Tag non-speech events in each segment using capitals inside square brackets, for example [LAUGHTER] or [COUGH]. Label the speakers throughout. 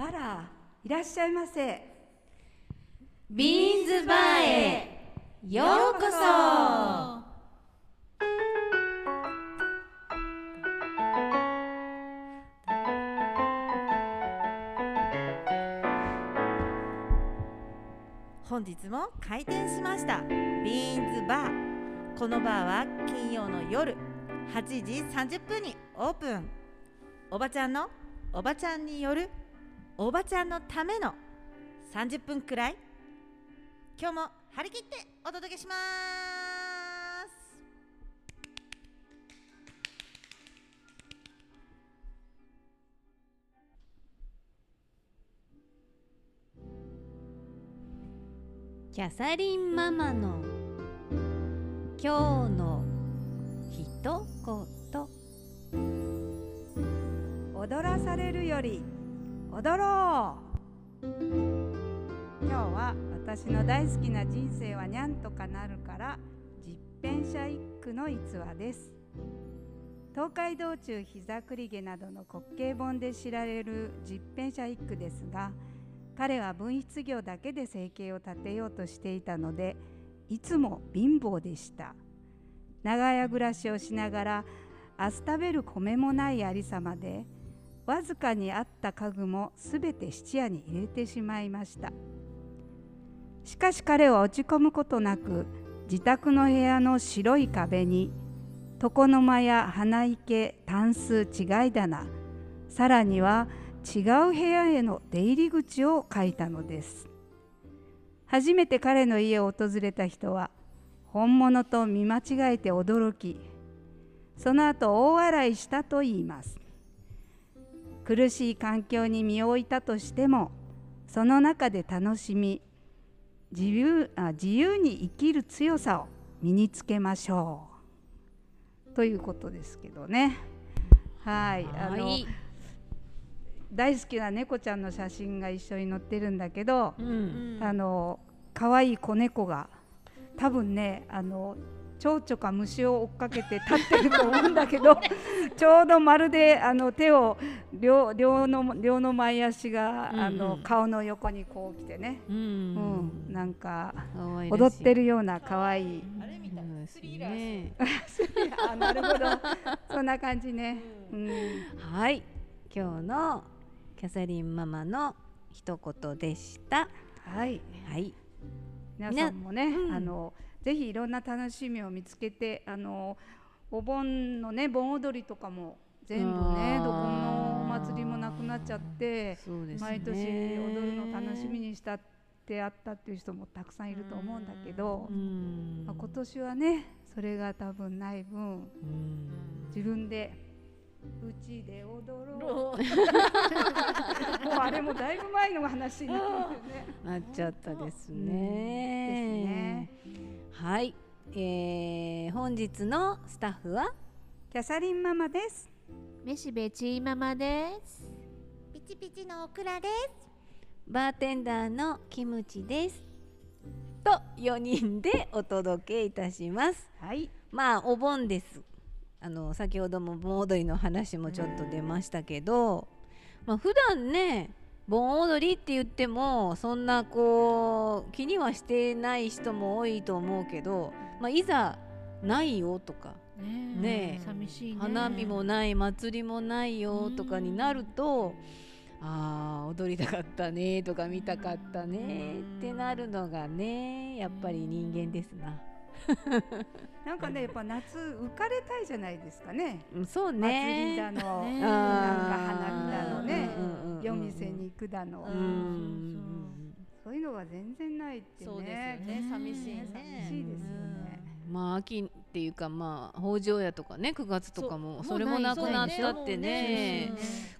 Speaker 1: あらいらっしゃいませ。
Speaker 2: ビーンズバーへ。ようこそ。
Speaker 3: 本日も開店しました。ビーンズバー。このバーは金曜の夜。8時30分にオープン。おばちゃんのおばちゃんによるおばちゃんのための30分くらい。今日も張り切ってお届けします。
Speaker 2: キャサリンママの今日の一言。
Speaker 1: 踊らされるより踊ろう。今日は私の大好きな人生はにゃんとかなるから実編者一句の逸話です。東海道中膝栗毛などの滑稽本で知られる実編者一句ですが彼は文筆業だけで生計を立てようとしていたのでいつも貧乏でした。長屋暮らしをしながら明日食べる米もないありさまでわずかにあった家具もすべて質屋に入れてしまいました。しかし彼は落ち込むことなく自宅の部屋の白い壁に床の間や花池タンス違い棚さらには違う部屋への出入り口を書いたのです。初めて彼の家を訪れた人は本物と見間違えて驚きその後大笑いしたといいます。苦しい環境に身を置いたとしてもその中で楽しみ自由あ自由に生きる強さを身につけましょう。ということですけどね。はい。あの大好きな猫ちゃんの写真が一緒に載ってるんだけど、うん、あの可愛い子猫が多分ねあの蝶々か虫を追っかけて立ってると思うんだけど [LAUGHS] ちょうどまるであの手を両両の両の前足が、うんうん、あの顔の横にこう来てね、うん、うん、なんか踊ってるような可愛い。あれみたいなスリラー、あなるほど。そんな感じね、うん、
Speaker 2: はい。今日のキャサリンママの一言でした。
Speaker 1: はい。はい。皆さんもね、あのぜひいろんな楽しみを見つけてあのお盆のね盆踊りとかも全部ねどこのお祭りもなくなっちゃって、ね、毎年踊るの楽しみにしたってあったっていう人もたくさんいると思うんだけど、まあ、今年はねそれが多分ない分自分でうちで踊ろう。[LAUGHS] もうあれもだいぶ前の話にな
Speaker 2: っちゃったですね。ですね。はい、えー、本日のスタッフは？
Speaker 1: キャサリンママです。
Speaker 4: めしべちーママです。
Speaker 5: ピチピチのオクラです。
Speaker 2: バーテンダーのキムチです。と4人でお届けいたします。はい。まあお盆です。あの先ほども盆踊りの話もちょっと出ましたけど。まあ普段ね盆踊りって言ってもそんなこう気にはしてない人も多いと思うけど、まあ、いざないよとかね寂しいね花見もない祭りもないよとかになるとああ踊りたかったねとか見たかったねってなるのがねやっぱり人間ですな。[LAUGHS]
Speaker 1: なんかねやっぱ夏浮かれたいじゃないですかね。
Speaker 2: そうね。
Speaker 1: 祭りだの、ね、なんか花見だのね、夜店に行くだの。そういうのが全然ないってね。そうですよ
Speaker 4: ね。寂しいね。
Speaker 1: 寂しいですよね。
Speaker 2: まあ秋っていうかまあ北条屋とかね9月とかもそれもなくなったってね。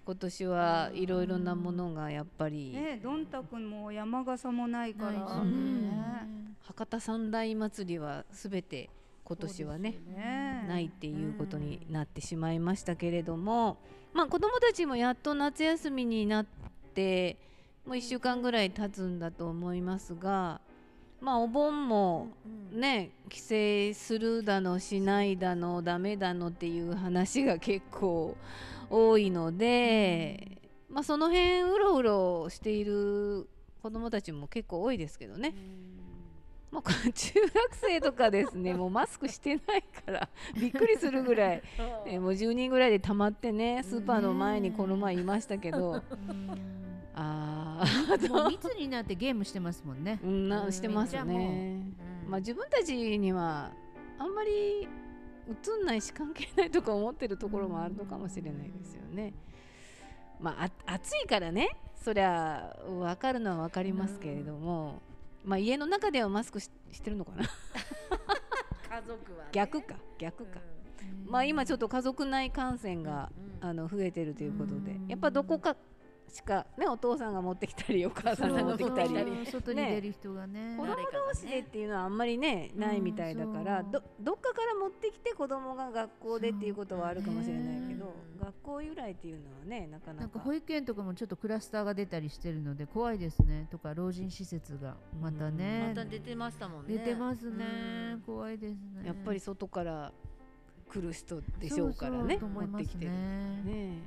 Speaker 2: 今年はいろいろなものがやっぱり。
Speaker 1: ねどんたくんも山笠もないから。
Speaker 2: 博多三大祭りはすべて今年はね、ね、ないっていうことになってしまいましたけれども、まあ、子どもたちもやっと夏休みになってもう1週間ぐらい経つんだと思いますが、まあ、お盆もね、帰省するだのしないだのだめだのっていう話が結構多いので、まあその辺うろうろしている子供たちも結構多いですけどね。まあ、中学生とかですね [LAUGHS] もうマスクしてないからびっくりするぐらい、えもう10人ぐらいで溜まってねスーパーの前にこの前いましたけど、あ
Speaker 4: あもう密になってゲームしてますもんね。
Speaker 2: うん、なしてますね。まあ自分たちにはあんまり映んないし関係ないとか思ってるところもあるのかもしれないですよね。まあ、あ暑いからね。そりゃ分かるのは分かりますけれども、まあ、家の中ではマスクししてるのかな。[LAUGHS]
Speaker 3: 家族は、ね、
Speaker 2: 逆か逆か、まあ今ちょっと家族内感染が、あの増えてるということで。やっぱどこかしかねお父さんが持ってきたりお母さんが持ってきたり。
Speaker 4: 外に出る人がね
Speaker 2: 子供同士でっていうのはあんまりねないみたいだからどどっかから持ってきて子供が学校でっていうことはあるかもしれないけど学校由来っていうのはねなかなか。
Speaker 4: なんか保育園とかもちょっとクラスターが出たりしてるので怖いですね。とか老人施設がまたね。
Speaker 3: また出てましたもんね。
Speaker 4: 出てますね。怖いですね。
Speaker 2: やっぱり外から来る人でしょうからね持ってきて。るね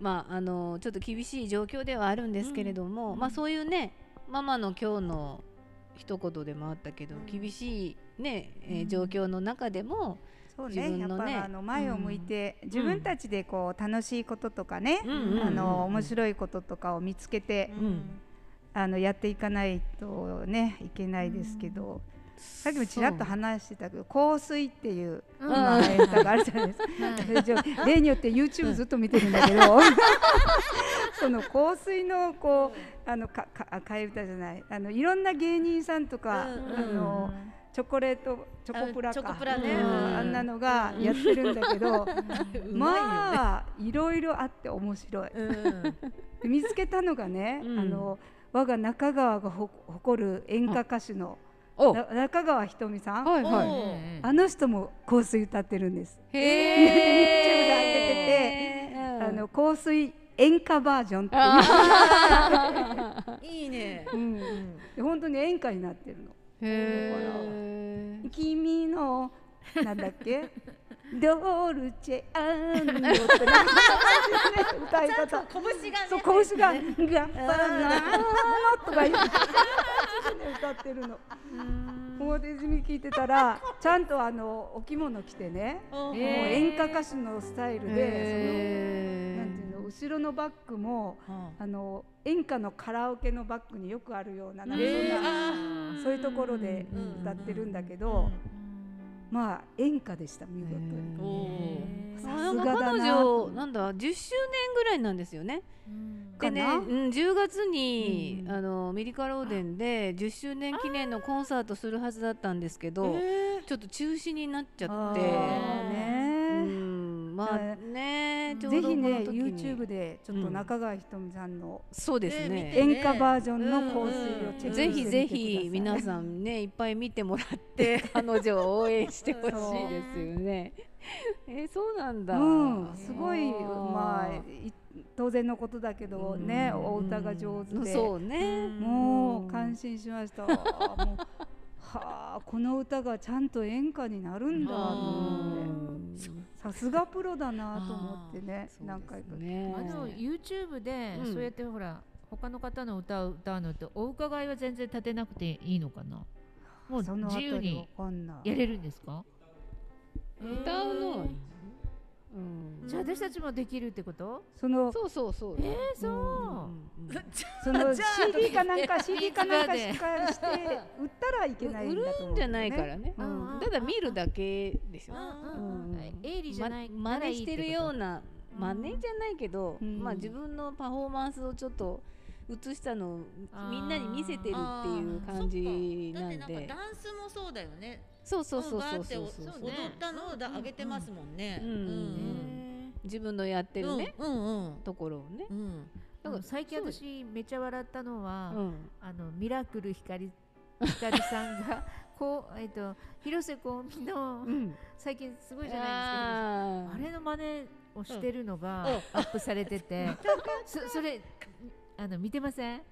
Speaker 2: まあ、あのちょっと厳しい状況ではあるんですけれども、うん、まあ、そういうねママの今日の一言でもあったけど、うん、厳しいね、えー、状況の中でも、
Speaker 1: そうね、やっぱあの前を向いて、自分たちでこう楽しいこととかね、あの面白いこととかを見つけて、あのやっていかないとねいけないですけど、さっきもちらっと話してたけど香水っていう、うん、まあ、映画があるじゃないですか、[LAUGHS] 例によって YouTube ずっと見てるんだけど、[LAUGHS] その香水のこうあのかか替え歌じゃない。あのいろんな芸人さんとか、あのチョコレートチョコプラか。あ,、ね、あんなのがやってるんだけど、[LAUGHS] まあいろいろあって面白い、見つけたのがね、あの我が中川が誇る演歌歌手の中川ひとみさん、はいはい、あの人も香水歌ってるんです。へえ。YouTube で上げてて、あの香水演歌バージョンって
Speaker 3: いう。[LAUGHS] いいね。
Speaker 1: うん。本当に演歌になってるの。へえ。君のなんだっけ？ドルチェアンドって歌い方。拳がね。そう拳がガッパナーとか言って。歌ってるの。表泉聞いてたらちゃんとあのお着物着てね、もう演歌歌手のスタイルで、そのなんていうの後ろのバッグも、あの演歌のカラオケのバッグによくあるようななんかそんな、そういうところで歌ってるんだけど。まあ演歌でした見事に。
Speaker 2: さすがだな。彼女なんだ10周年ぐらいなんですよね。でね、うん、10月に、うん、あのミリカローデンで10周年記念のコンサートするはずだったんですけど、ちょっと中止になっちゃって。ね、うん、まあね、
Speaker 1: ぜひね YouTube でちょっと中川ひとみさんの、
Speaker 2: そうですね。
Speaker 1: 演歌バージョンの香水をチェック
Speaker 2: ぜひぜひ皆さんねいっぱい見てもらって [LAUGHS] 彼女を応援してほしいですよね。えー、そうなんだ、
Speaker 1: うん、すごいまあ当然のことだけどね、お歌が上手で。
Speaker 2: そうね。
Speaker 1: もう感心しました。もうはあこの歌がちゃんと演歌になるんだと思って。さすがプロだなと思ってね何回か。
Speaker 4: ね。あの YouTube でそうやってほら、他の方の歌を歌うのってお伺いは全然立てなくていいのかな？もう自由にやれるんですか？
Speaker 2: 歌うの
Speaker 4: うん、じゃあ私たちもできるってこと？
Speaker 2: そのそうそうそう。
Speaker 4: えー、そう、
Speaker 1: うん、[LAUGHS] その CD [LAUGHS] かなんか CD かなんかしかして売ったらいけないんだと
Speaker 2: 思う、ね、売るんじゃないからね、うん、ただ見るだけでしょ、
Speaker 4: うん、営利じゃない、
Speaker 2: ま、真似してるような真似じゃないけど、まあ自分のパフォーマンスをちょっと映したのをみんなに見せてるっていう感じなんで。
Speaker 3: ダンスもそうだよね
Speaker 2: そうそうそうそうそう
Speaker 3: 踊ったのを上げてますもんね。
Speaker 2: 自分のやってるね、ところをね。
Speaker 4: だから最近私めっちゃ笑ったのは、あのミラクル光光さんが [LAUGHS] こうえっ、と広瀬香美の、最近すごいじゃないですか。あれの真似をしてるのがアップされてて、そそれあの見てません？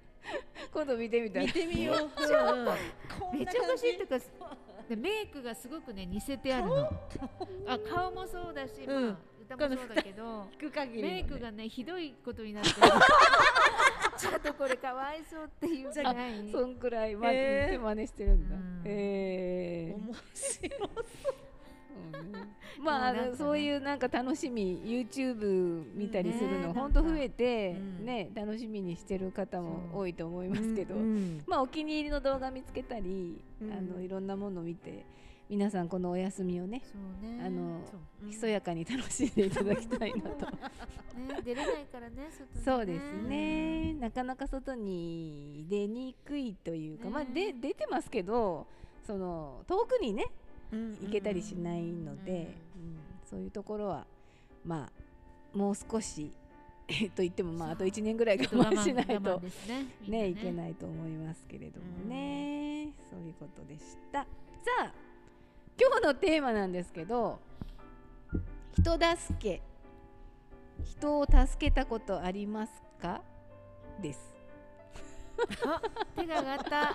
Speaker 2: 今度見てみた
Speaker 3: い。見てみよう。
Speaker 4: めっちゃおかしいとか。でメイクがすごくね似せてあるの。あ顔もそうだし、うん、まあ、歌もそうだけどメイクがねひどいことになって [LAUGHS] ちょっとこれかわいそうっていう。じゃない。
Speaker 2: そんくらいま、えー、真似してるんだ、うん、え
Speaker 3: ー、面白そう
Speaker 2: まあ、ね、そういうなんか楽しみ YouTube 見たりするの本当増えて、ね、楽しみにしてる方も多いと思いますけど、まあお気に入りの動画見つけたり、あのいろんなものを見て皆さんこのお休みをねあの、ひそやかに楽しんでいただきたいなと。[LAUGHS]
Speaker 4: ね、出れないからね
Speaker 2: 外そうですね。なかなか外に出にくいというか、まあで出てますけどその遠くにね行けたりしないので、そういうところはまあもう少し [LAUGHS] と言ってもまああと1年ぐらい我慢しないとねね。[LAUGHS] いけないと思いますけれどもね、そういうことでした。さあ今日のテーマなんですけど人助け。人を助けたことありますか？です。
Speaker 4: 手が上がった。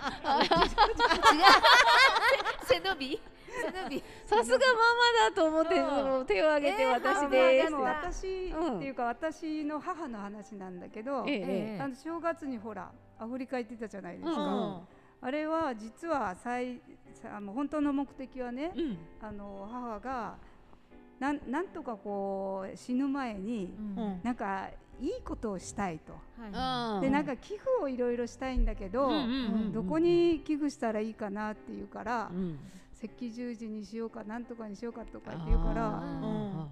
Speaker 4: [LAUGHS] 背伸び？[LAUGHS]
Speaker 2: さすがママだと思って、うん、手を挙げて私です、
Speaker 1: でも私、っていうか私の母の話なんだけど、ええ、あの正月にほらアフリカ行ってたじゃないですか、うん。あれは実は最あの本当の目的はね、うん、あの母がなんなんとかこう死ぬ前に、うん、なんかいいことをしたいと、はい、でなんか寄付をいろいろしたいんだけど、どこに寄付したらいいかなっていうから、うん、赤十字にしようかなんとかにしようかとかって言うから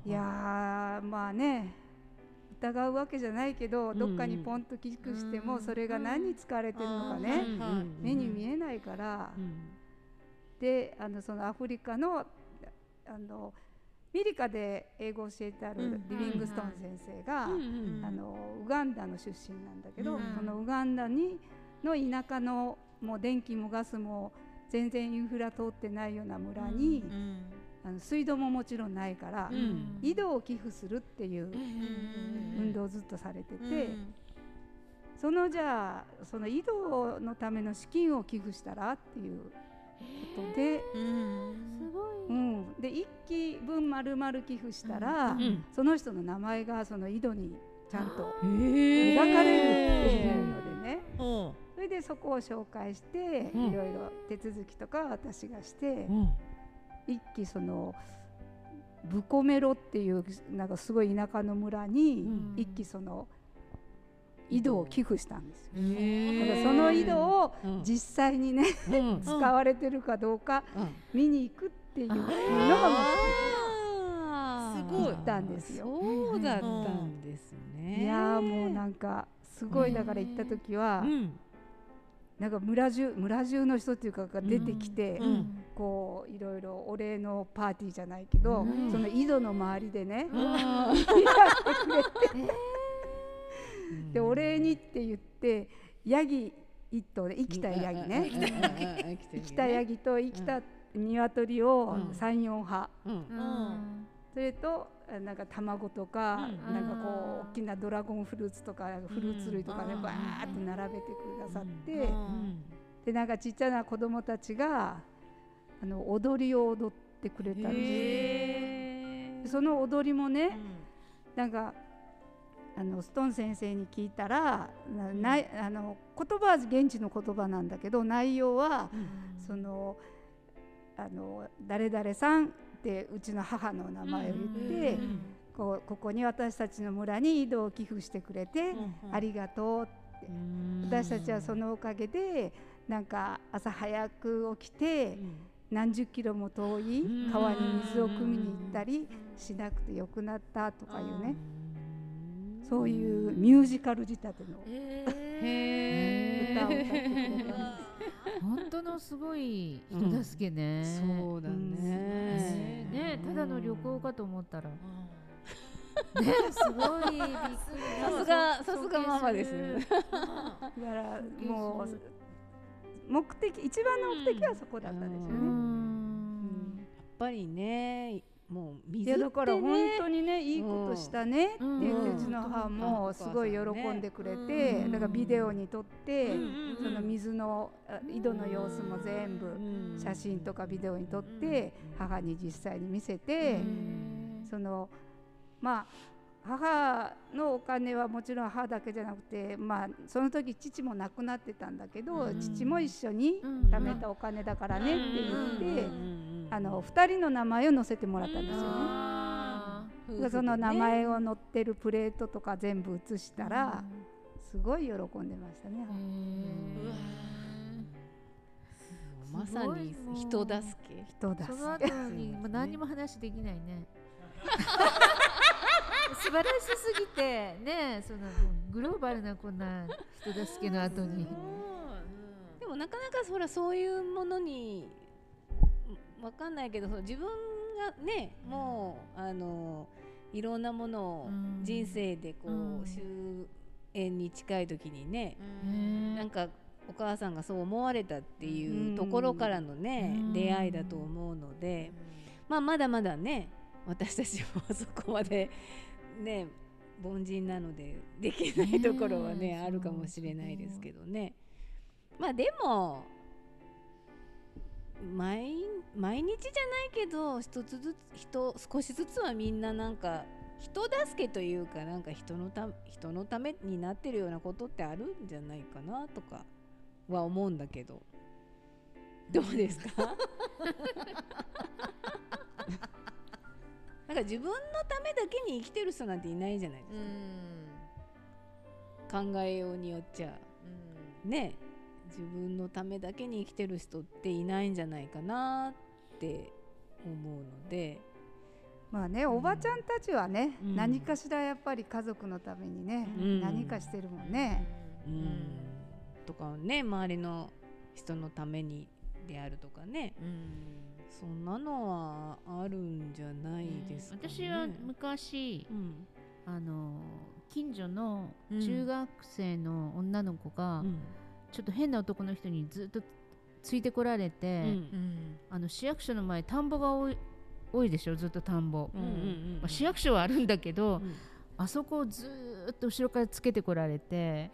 Speaker 1: いやまあね疑うわけじゃないけどどっかにポンと寄付してもそれが何に使われてるのかね目に見えないから。であのそのアフリカのあのミリカで英語を教えてあるリビングストーン先生が、あのウガンダの出身なんだけど、そのウガンダにの田舎のもう電気もガスも全然インフラ通ってないような村に、あの水道ももちろんないから、井戸を寄付するっていう運動をずっとされてて、そのじゃあその井戸のための資金を寄付したらっていうことで、すごい、うん、で1期分丸々寄付したら、その人の名前がその井戸にちゃんと描かれるっていうのでね。それでそこを紹介して、いろいろ手続きとか私がして、一気そのブコメロっていうなんかすごい田舎の村に一気その井戸を寄付したんですよ。だその井戸を実際にね、[LAUGHS] 使われてるかどうか見に行くっていうのが目的。すごいったんですよ。
Speaker 2: そうだったんですね。
Speaker 1: いやもうなんかすごいだから行った時は。なんか村中村中の人っていうかが出てきて、うん、こういろいろお礼のパーティーじゃないけど、うん、その井戸の周りでね、うん、やってくれて、でお礼にって言ってヤギ一頭で生きたヤギね。生きたヤギと生きた鶏を34羽、それとなんか卵とか、うん、なんかこう大きなドラゴンフルーツとかフルーツ類とかね、うん、バーって並べてくださって、うん、でなんかちっちゃな子供たちがあの踊りを踊ってくれたんです。その踊りもね、なんかあのストン先生に聞いたらなあの言葉は現地の言葉なんだけど内容は、そのあの誰々さんってうちの母の名前を言って、こうここに私たちの村に井戸を寄付してくれて、ありがとうって。私たちはそのおかげでなんか朝早く起きて、何十キロも遠い川に水を汲みに行ったりしなくてよくなったとかいうねそういうミュージカル仕立ての歌を歌ってくれたんです。
Speaker 4: 本当のすごい人助けね、
Speaker 2: そうだね。
Speaker 4: ねただの旅行かと思ったら、ねすごい
Speaker 2: さすがさすがママです。だ
Speaker 1: からもう目的一番の目的はそこだったんですよね、
Speaker 2: やっぱりねもう水、
Speaker 1: ね、だから本当にねいいことしたね。ってうちの母もすごい喜んでくれて、だからビデオに撮って、その水の井戸の様子も全部写真とかビデオに撮って母に実際に見せて、そのまあ母のお金はもちろん母だけじゃなくて、まあ、その時父も亡くなってたんだけど、うん、父も一緒に貯めたお金だからねって言って、あの2人の名前を載せてもらったんですよね。その名前を載ってるプレートとか全部写したら、すごい喜んでましたね。
Speaker 2: まさに人助け。
Speaker 1: 人助け。
Speaker 4: その後に何にも話できないね [LAUGHS] 素晴らしすぎてねそのグローバルなこんな人助けの後に。
Speaker 2: でもなかなかそらそういうものにわかんないけど自分がねもうあのいろんなものを人生でこう終焉に近い時にねなんかお母さんがそう思われたっていうところからのね出会いだと思うのでまあまだまだね私たちもそこまでね凡人なのでできないところはねあるかもしれないですけどね。まあでも毎毎日じゃないけど一つずつ人少しずつはみんななんか人助けというかなんか人のた人のためになってるようなことってあるんじゃないかなとかは思うんだけど。どうですか？[LAUGHS] なんか自分のためだけに生きてる人なんていないじゃないですか。考えようによっちゃ、ね。自分のためだけに生きてる人っていないんじゃないかなって思うので。
Speaker 1: まあね、おばちゃんたちはね、うん、何かしらやっぱり家族のためにね、うん、何かしてるもんね。
Speaker 2: うん、とかね周りの人のためにであるとかね。うんそんなのはあるんじゃないですか、ね、
Speaker 4: 私は昔、うん、あの近所の中学生の女の子が、うん、ちょっと変な男の人にずっとついてこられて、うん、あの市役所の前田んぼが多い多いでしょずっと田んぼ、まあ、市役所はあるんだけど、あそこをずっと後ろからつけてこられて、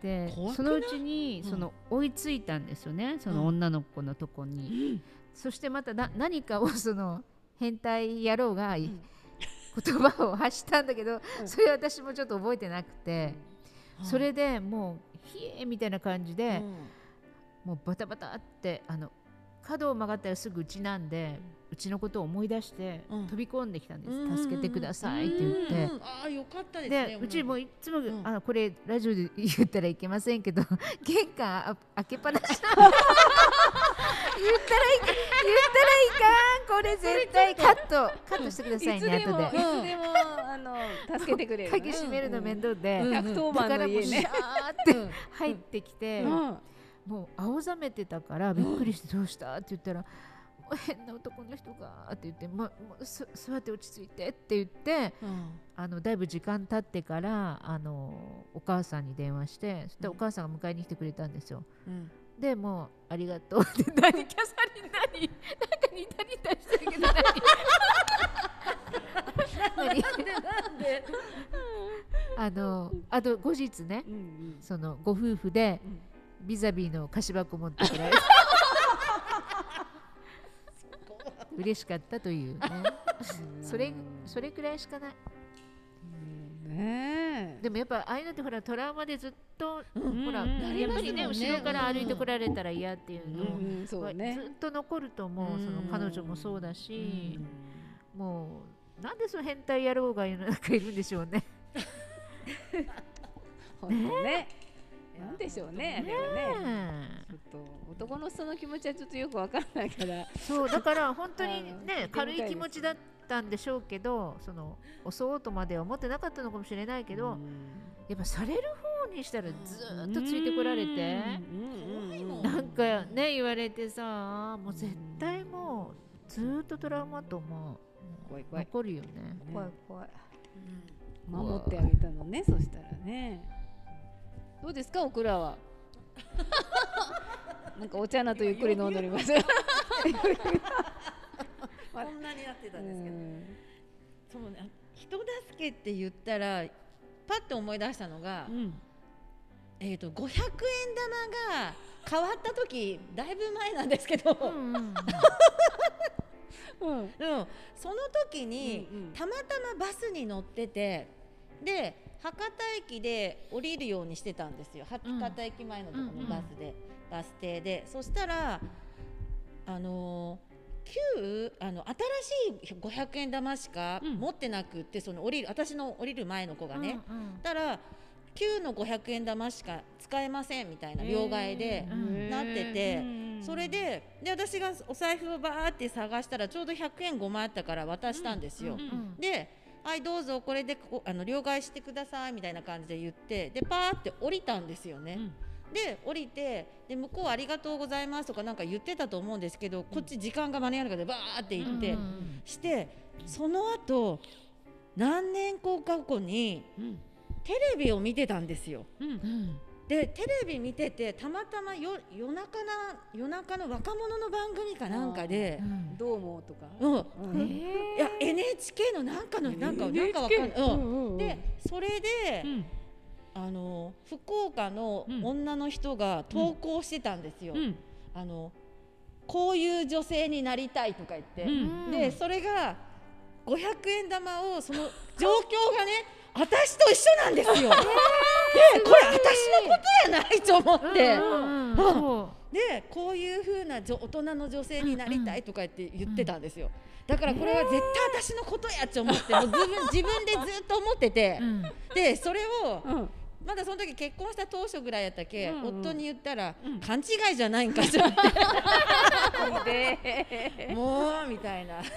Speaker 4: でそのうちにその追いついたんですよね、その女の子のとこに。そしてまたな何かをその変態野郎が、うん、言葉を発したんだけど、うん、それ私もちょっと覚えてなくて、うん、それでもう「ひえ」みたいな感じで、もうバタバタってあの角を曲がったらすぐうちなんで。うちのことを思い出して飛び込んできたんです、うん、助けてくださいって言って、
Speaker 3: ああよかったですね
Speaker 4: うちもいつも、うん、あこれラジオで言ったらいけませんけど [LAUGHS] 玄関開けっぱなし言ったらいか言ったらいかん。これ絶対カット。カットしてくださいね後で。
Speaker 2: いつでもあの助けてくれる
Speaker 4: 鍵閉めるの面倒で
Speaker 2: 110番の家ね
Speaker 4: って入ってきて、もう青ざめてたからびっくりしてどうした？って言ったら変な男の人がって言って、ま、座って落ち着いてって言って、うん、あのだいぶ時間経ってからあのお母さんに電話してそしてお母さんが迎えに来てくれたんですよ。うん、でもうありがとう。っ [LAUGHS] て何キャサリン何？なんか似た似たしてるけど何？[LAUGHS] 何なんで？あのあと後日ね、うんうん、そのご夫婦で、ビザビーの菓子箱持ってくれ嬉しかったというね。それそれくらいしかない。ね、でもやっぱああいうのってほらトラウマでずっと、うん、ほら、やっぱりね後ろから歩いてこられたら嫌っていうの、うん。ずっと残ると思う、その彼女もそうだし、もうなんでその変態野郎が世の中いるんでしょうね。[LAUGHS]
Speaker 2: 本当ねなんでしょうね、ね。ちょっと男の人の気持ちはちょっとよくわからないから。
Speaker 4: そうだから本当にね [LAUGHS] 軽い気持ちだったんでしょうけどその襲おうとまでは思ってなかったのかもしれないけどやっぱされる方にしたらずっとついてこられてなんかね言われてさもう絶対もうずっとトラウマと思う。怖い怖い。残るよね。
Speaker 1: 怖い怖い、
Speaker 2: 守ってあげたのねそしたらねどうですかオクラは？[LAUGHS] なんかお茶なとゆっくり飲んでおります。こ
Speaker 3: んなになってたんですけど、そうね人助けって言ったらパッと思い出したのが、うん、えっ、ー、と500円玉が変わった時だいぶ前なんですけど、うんうん、うん、[LAUGHS] その時に、うんうん、たまたまバスに乗っててで博多駅で降りるようにしてたんですよ。博多駅前のところのバスで、うんうん、バス停で。そしたらあの旧あの新しい500円玉しか持ってなくって、その降りる私の降りる前の子がね、うんうん、たら旧の500円玉しか使えませんみたいな両替でなっててそれでで私がお財布をバーって探したらちょうど100円5枚あったから渡したんですよ。ではいどうぞこれであの両替してくださいみたいな感じで言ってでパーって降りたんですよね。で降りてで向こうありがとうございますとかなんか言ってたと思うんですけどこっち時間が間に合うのでバーって言って、してその後何年後か後に、テレビを見てたんですよ。うん。うんでテレビ見ててたまたま夜夜中な夜中の若者の番組かなんかで、
Speaker 2: うん、どう思うとか、
Speaker 3: うん、えー、いや NHK のなんかのなんか、なんかわかんない、うん。うんうん、でそれで、うん、あの福岡の女の人が投稿してたんですよ。あのこういう女性になりたいとか言って、でそれが500円玉をその [LAUGHS] 状況がね私と一緒なんですよ。でこれ私のことやないと思って。でこういうふうな大人の女性になりたいとか言って言ってたんですよ。だからこれは絶対私のことやって思ってもう自分自分でずっと思ってて、でそれを、まだその時結婚した当初ぐらいやったけ、うんうん、夫に言ったら、うん、勘違いじゃないんかしらって。[LAUGHS] もうみたいな。で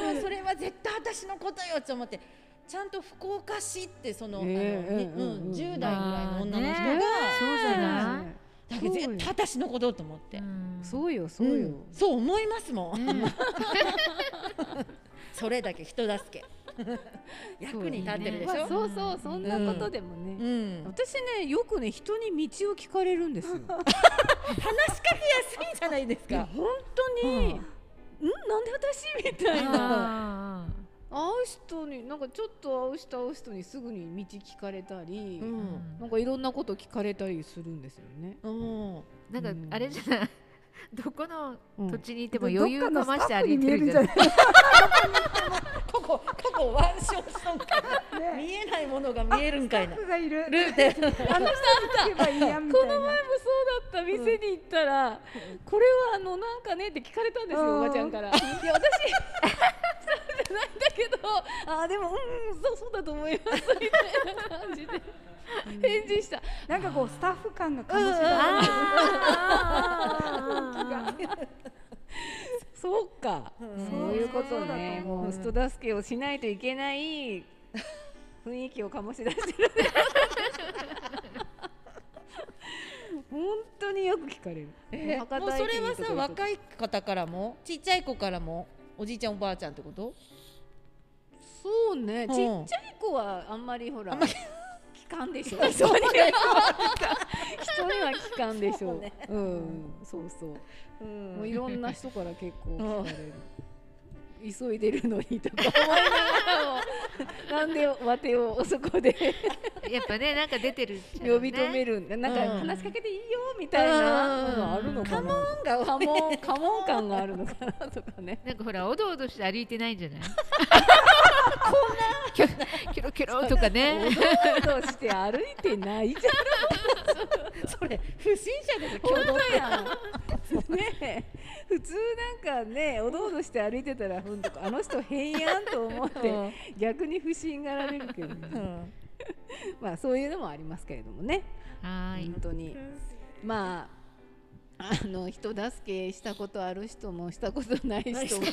Speaker 3: もそれは絶対私のことよって思ってちゃんと福岡市ってその,、えー、あの、うん、10代ぐらいの女の人が、ね、
Speaker 4: そうじゃない。
Speaker 3: だけど絶対私のことと思って、
Speaker 2: そうよそうよ、
Speaker 3: そう思いますもん、[LAUGHS] それだけ人助け。[LAUGHS] 役に立ってるでしょ、ね。ま
Speaker 2: あ、そうそうそんなことでもね、うん、私ねよくね人に道を聞かれるんですよ。[LAUGHS] 話しか
Speaker 3: けやすいじゃないですか。
Speaker 2: 本当に、うん、んなんで私？みたいな会う人になんかちょっと会う人会う人にすぐに道聞かれたり、うん、なんかいろんなこと聞かれたりするんですよね。
Speaker 4: うん、なんかあれじゃない、[LAUGHS] どこの土地にいても余裕かまして歩いてるじゃない？[LAUGHS]
Speaker 3: ここここワンショットか見えないものが見えるんかいな。
Speaker 1: がいる。
Speaker 3: ルーテ。
Speaker 2: あの人この前もそうだった店に行ったら、これはあのなんかねって聞かれたんですよおばちゃんから。いや私そうじゃないんだけど、あでもうんそうそうだと思いますみたいな感じで。返事した
Speaker 1: なんかこうスタッフ感が醸し
Speaker 2: 出るそうか、そういうことね。もう人助けをしないといけない雰囲気を醸し出してる。本当によく聞かれる、
Speaker 3: えー、もうそれはさ若い方からもちっちゃい子からもおじいちゃんおばあちゃんってこと？
Speaker 2: そうね、ちっちゃい子はあんまりほらかんでしょ。[LAUGHS] [LAUGHS] 人には聞かんでしょ。う、ね、うん。そうそう、うん、もういろんな人から結構聞かれる、急いでるのにとか思いながらも [LAUGHS] なんでわてをそこで
Speaker 4: やっぱねなんか出てる、
Speaker 2: ね、呼び止める。なんか話しかけていいよみたいなのあるのかな、
Speaker 3: カモン
Speaker 2: 感があるのかなとかね。
Speaker 4: なんかほらおどおどして歩いてないんじゃない？キョロキョロとかね。
Speaker 2: おどおどして歩いてないじゃ
Speaker 3: ん。それ不審者です
Speaker 2: 本当やね普通なんかねおどおどして歩いてたらほんとあの人変やんと思って、逆に不審がられるけどね、うん、まあそういうのもありますけれどもね。はい。本当に。まああの人助けしたことある人もしたことない人も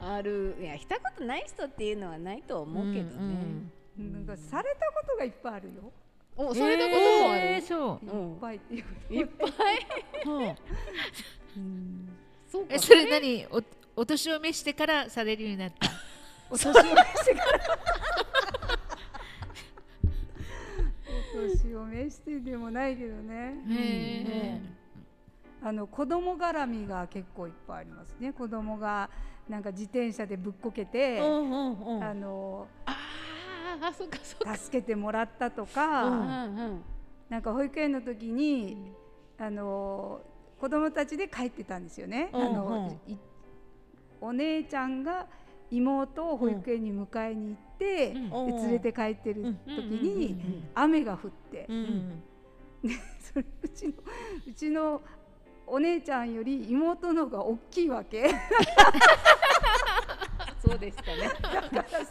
Speaker 2: あるいやしたことない人っていうのはないと思うけどね、うん
Speaker 1: うん、なんかされたことがいっぱいあるよ。
Speaker 2: おされたこともある、
Speaker 4: えー、そ
Speaker 1: う、いっぱいってい
Speaker 2: ういっぱい、[LAUGHS]
Speaker 4: うん、そうか。それ何？おお年を召してからされるようになった？[LAUGHS]
Speaker 1: お年を召してから。お年を召してでもないけどね、あの子供絡みが結構いっぱいありますね。子供がなんか自転車でぶっこけて、うんうんうん、あのああそかそか。助けてもらったとか、うんうん、なんか保育園の時に、あの子供たちで帰ってたんですよね。あのお姉ちゃんが妹を保育園に迎えに行って、で連れて帰ってる時に雨が降って、でそれうちのうちのお姉ちゃんより妹の方が大きいわけ。
Speaker 2: そうでしたね。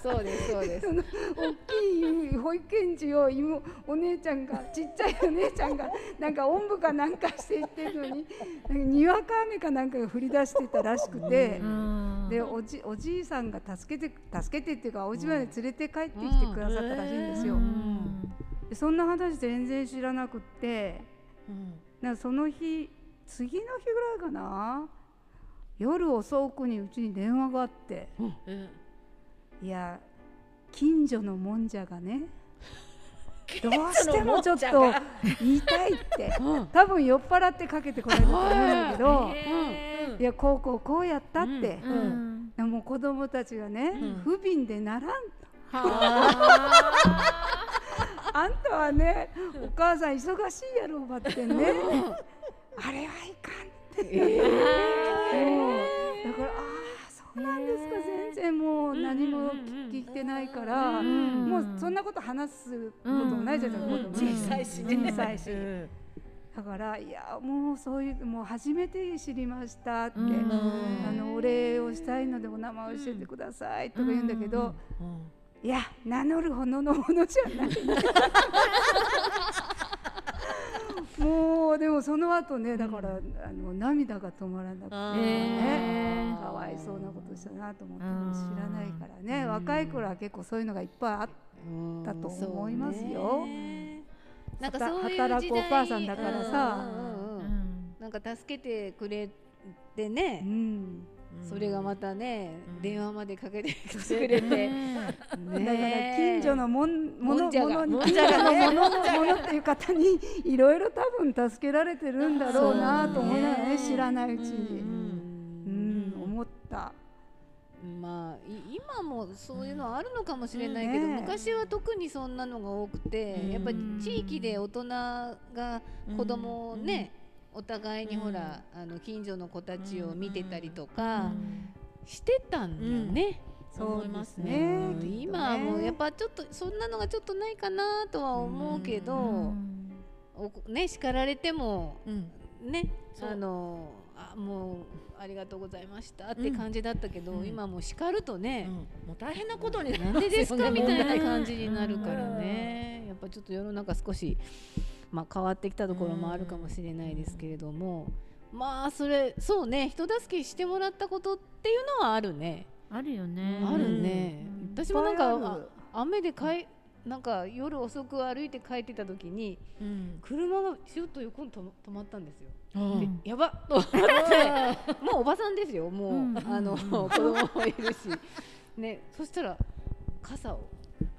Speaker 2: そうですそうです。[LAUGHS] 大
Speaker 1: きい保育園児を妹お姉ちゃんがちっちゃいお姉ちゃんがなんかおんぶかなんかしていってるのににわか雨かなんかが降り出してたらしくて、でおじおじいさんが助けて助けてっていうかお家まで連れて帰ってきてくださったらしいんですよ。でそんな話全然知らなくって、なその日次の日ぐらいかな。夜遅くにうちに電話があって、うん、いや近所のもんじゃがね [LAUGHS] どうしてもちょっと言いたいって、[LAUGHS] うん、多分酔っ払ってかけてこられたと思うんだけど、いやこうこうこうやったって、うも子供たちがね、不憫でならんあ。[LAUGHS] んたはねお母さん忙しいやろうばってねあれはいかんえー、だからああそうなんですか、全然もう何も聞いてないから、もうそんなこと話すこともないじゃないですか、小さいしね。小さいし。だからいやもうそういうもう初めて知りましたって、あのお礼をしたいのでお名前を教えてくださいとか言うんだけど、いや名乗るほどのものじゃない。[LAUGHS] もうでもその後ねだから、あの涙が止まらなくてね。かわいそうなことしたなと思って知らないからね。若い頃は結構そういうのがいっぱいあったと思いますよ。なんか働くお母さんだからさ、
Speaker 2: なんか助けてくれてね、うんそれがまたね、電話までかけてくれて、ね、だ
Speaker 1: から近所のもんものものに近所のものものっていう方にいろいろ多分助けられてるんだろうなと思いながらね知らないうちに、うん思った。
Speaker 2: まあ今もそういうのはあるのかもしれないけど、昔は特にそんなのが多くて、やっぱり地域で大人が子供をね、お互いにほら、うん、あの近所の子たちを見てたりとかしてたんだよね。
Speaker 1: そう思いますね、
Speaker 2: ね、今はもうやっぱちょっとそんなのがちょっとないかなとは思うけど、ね叱られても、ねあのあもうありがとうございましたって感じだったけど、うん、今もう叱るとね、
Speaker 3: うん、もう大変なことに
Speaker 2: ななんでですか？[LAUGHS] みたいな感じになるからね、やっぱちょっと世の中少しまあ、変わってきたところもあるかもしれないですけれども、まあそれそうね人助けしてもらったことっていうのはあるね。
Speaker 4: あるよね。
Speaker 2: あるね、私もなんか雨でかいなんか夜遅く歩いて帰ってた時に、うん、車がちょっと横に止まったんですよ。うん、やばっと思って。もうおばさんですよもう、うん、あの子供もいるし、ね、そしたら傘を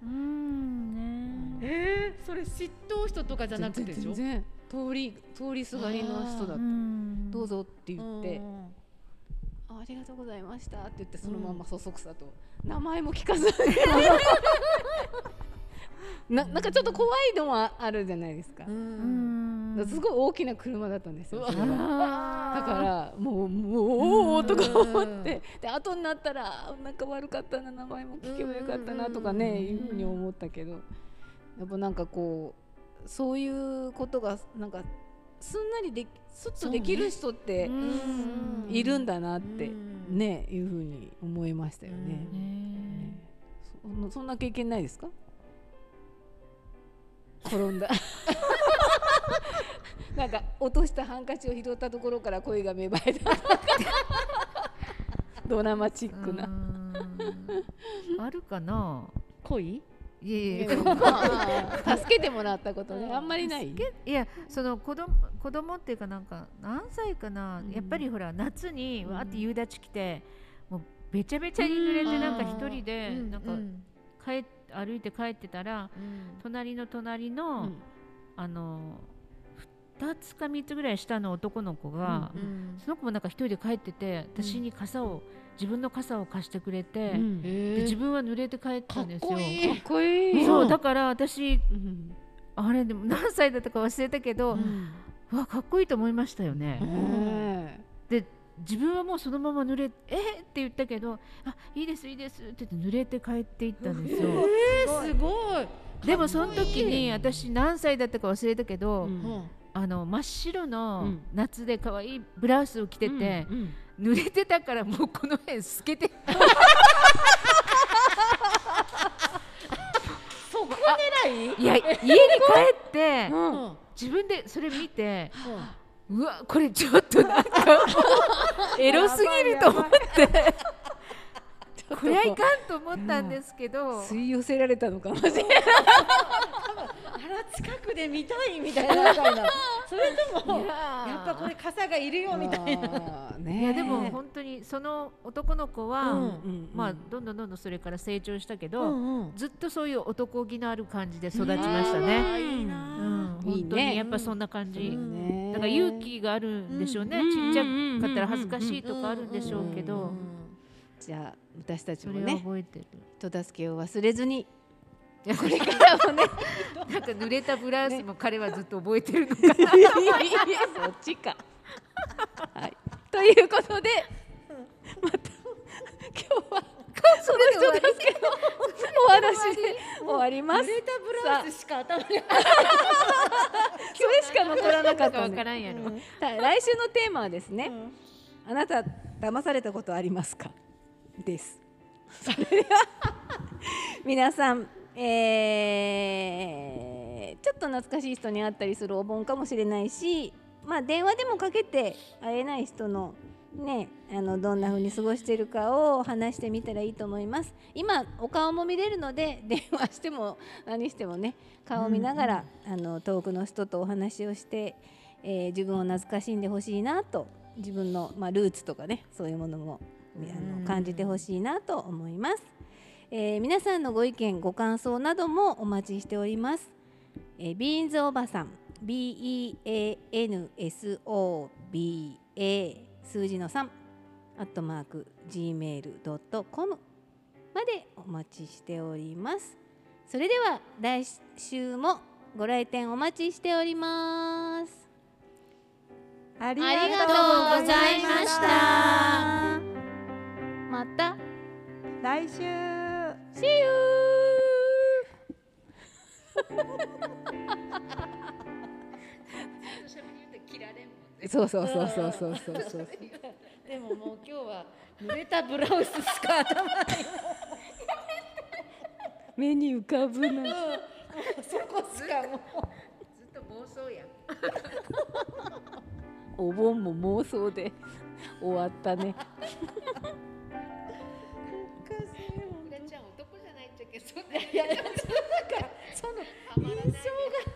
Speaker 3: うんね。えー、それ嫉妬人とかじゃなくてでしょ？
Speaker 2: 通り通りすがりの人だったどうぞって言って。ありがとうございましたって言ってそのままそそくさと、名前も聞かず [LAUGHS] ななんかちょっと怖いのはあるじゃないですか。すごい大きな車だったんですよ。だからもうもうとか思って。で後になったらなんか悪かったな名前も聞けばよかったなとかねいうふうに思ったけど。やっぱなんかこうそういうことがなんかすんなりですっとできる人っているんだなってねいうふうに思いましたよね。そんな経験ないですか？転んだ。[LAUGHS] なんか落としたハンカチを拾ったところから声が芽生えた。[LAUGHS] ドラマチックな。
Speaker 4: あるかな？
Speaker 3: 恋？
Speaker 4: いやいや
Speaker 2: 助けてもらったことね。あんまりない？
Speaker 4: いやその子供子供っていうかなんか何歳かな、うん、やっぱりほら夏にわって夕立来て、もうべちゃべちゃに濡れてなんか一人でなんか帰って歩いて帰ってたら、うん、隣の隣の、うん、あの2つか3つぐらい下の男の子が、うん、その子もなんか1人で帰ってて私に傘を、自分の傘を貸してくれて、で自分は濡れて帰ったんですよ。か
Speaker 2: っこいい。
Speaker 4: そうだから私、あれでも何歳だったか忘れたけど、わかっこいいと思いましたよね。で自分はもうそのまま濡れえー、って言ったけどあいいですいいですって言って濡れて帰っていったんですよ。
Speaker 3: えー、すごい。
Speaker 4: でもその時に私何歳だったか忘れたけど、うん、あの真っ白の夏で可愛いブラウスを着てて、うんうん、濡れてたからもうこの辺透けて。
Speaker 3: そこ狙
Speaker 4: い？いや家に帰って、自分でそれ見て、うわこれちょっとなんか [LAUGHS] エロすぎると思って。これはいかんと思ったんですけど、
Speaker 2: 吸い寄せられたのかもしれない [LAUGHS]
Speaker 3: 近くで見たいみたいな。[LAUGHS] それともやっぱこれ傘がいるよみたいな、
Speaker 4: ね、いやでも本当にその男の子は、うん、まあどんどんどんどんそれから成長したけど、うんうん、ずっとそういう男気のある感じで育ちましたね。いいな、うん、本当にやっぱそんな感じ、ね、だから勇気があるんでしょうね、ちっちゃかったら恥ずかしいとかあるんでしょうけど。
Speaker 2: じゃあ私たちもね。人助けを忘れずにこれからもね [LAUGHS]
Speaker 4: なんか濡れたブラウスも彼はずっと覚えてるのかな、
Speaker 2: そっちか。はい、ということでまた今日はそれで終わり？お話で終わります。濡
Speaker 3: れたブラウスしか頭に。それ
Speaker 2: しか残らなかった、
Speaker 4: ね、からん。やろ、うん、
Speaker 2: 来週のテーマはですね、うん、あなた騙されたことありますか？です。[LAUGHS] それでは皆さんえー、ちょっと懐かしい人に会ったりするお盆かもしれないし、まあ、電話でもかけて会えない人のね、あのどんな風に過ごしてるかを話してみたらいいと思います。今お顔も見れるので [LAUGHS] 電話しても何してもね顔を見ながら、うんうん、あの遠くの人とお話をして、えー、自分を懐かしんでほしいなと自分の、まあ、ルーツとかねそういうものもあの感じてほしいなと思います。えー、皆さんのご意見ご感想などもお待ちしております、えー、ビーンズおばさん BEANSOBA 数字の3アットマーク gmail.com までお待ちしております。それでは来週もご来店お待ちしております。
Speaker 3: ありがとうございました。
Speaker 2: また。
Speaker 1: 来週!
Speaker 2: そうそうそうそうそうそうそう。
Speaker 3: でももう今日は濡れたブラウスしか頭に
Speaker 2: 目に浮かぶな。
Speaker 3: そこしかもう
Speaker 4: ずっと妄想や。
Speaker 2: お盆も妄想で終わったね。
Speaker 3: なんかその印象が。